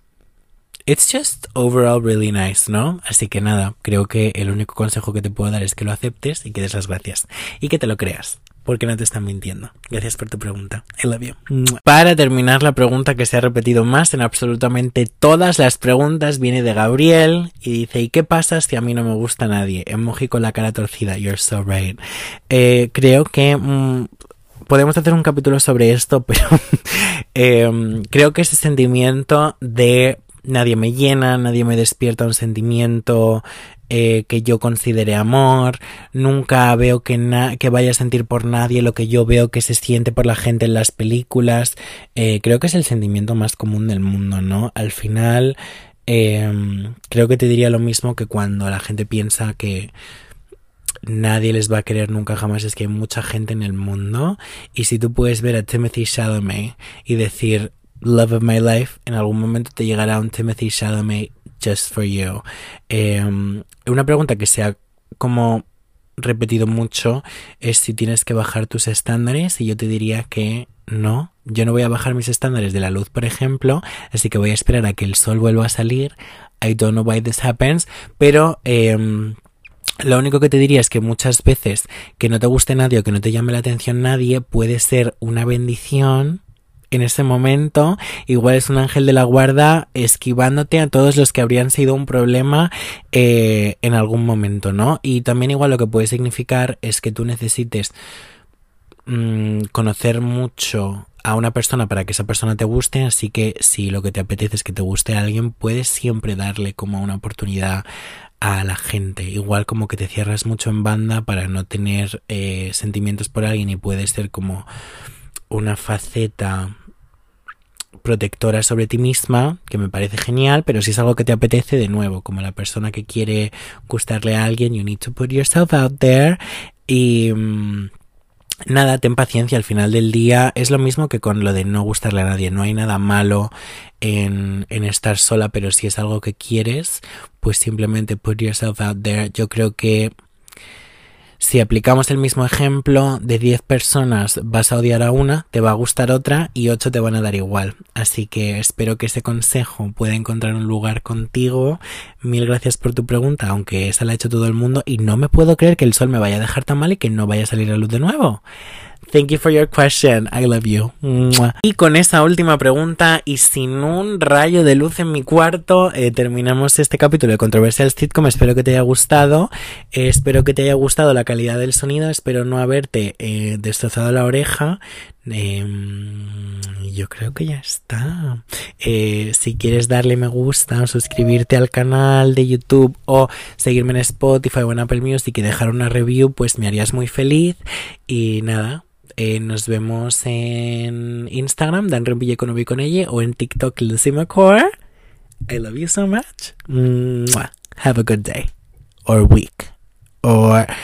It's just overall really nice, ¿no? Así que nada, creo que el único consejo que te puedo dar es que lo aceptes y que des las gracias y que te lo creas porque no te están mintiendo. Gracias por tu pregunta. I love you. Para terminar, la pregunta que se ha repetido más en absolutamente todas las preguntas viene de Gabriel y dice, ¿y qué pasa si a mí no me gusta nadie? Emoji con la cara torcida. You're so right. Eh, creo que... Mm, podemos hacer un capítulo sobre esto, [LAUGHS] pero eh, creo que ese sentimiento de nadie me llena, nadie me despierta un sentimiento eh, que yo considere amor, nunca veo que, que vaya a sentir por nadie lo que yo veo que se siente por la gente en las películas. Eh, creo que es el sentimiento más común del mundo, ¿no? Al final, em, creo que te diría lo mismo que cuando la gente piensa que nadie les va a querer nunca jamás es que hay mucha gente en el mundo y si tú puedes ver a Timothy Chalamet y decir love of my life en algún momento te llegará un Timothy Chalamet just for you em, una pregunta que se ha como repetido mucho es si tienes que bajar tus estándares y yo te diría que no, yo no voy a bajar mis estándares de la luz, por ejemplo, así que voy a esperar a que el sol vuelva a salir. I don't know why this happens, pero eh, lo único que te diría es que muchas veces que no te guste nadie o que no te llame la atención nadie puede ser una bendición en ese momento, igual es un ángel de la guarda esquivándote a todos los que habrían sido un problema eh, en algún momento, ¿no? Y también igual lo que puede significar es que tú necesites mm, conocer mucho a una persona para que esa persona te guste, así que si lo que te apetece es que te guste a alguien, puedes siempre darle como una oportunidad a la gente. Igual como que te cierras mucho en banda para no tener eh, sentimientos por alguien y puede ser como una faceta protectora sobre ti misma, que me parece genial, pero si es algo que te apetece, de nuevo, como la persona que quiere gustarle a alguien, you need to put yourself out there. Y... Mm, nada, ten paciencia, al final del día. Es lo mismo que con lo de no gustarle a nadie, no hay nada malo en, en estar sola, pero si es algo que quieres, pues simplemente put yourself out there. Yo creo que si aplicamos el mismo ejemplo, de 10 personas vas a odiar a una, te va a gustar otra y 8 te van a dar igual. Así que espero que ese consejo pueda encontrar un lugar contigo. Mil gracias por tu pregunta, aunque esa la ha hecho todo el mundo y no me puedo creer que el sol me vaya a dejar tan mal y que no vaya a salir a luz de nuevo. Thank you for your question. I love you. Y con esa última pregunta y sin un rayo de luz en mi cuarto, eh, terminamos este capítulo de Controversial Sitcom. Espero que te haya gustado. Eh, espero que te haya gustado la calidad del sonido. Espero no haberte eh, destrozado la oreja. Em, yo creo que ya está. si quieres darle me gusta o suscribirte al canal de YouTube o seguirme en Spotify o en Apple Music y dejar una review, pues me harías muy feliz. Y nada, eh, nos vemos en Instagram, Dan Rempille con con ella, o en TikTok, Lucy McCore. I love you so much. Have a good day, or week, or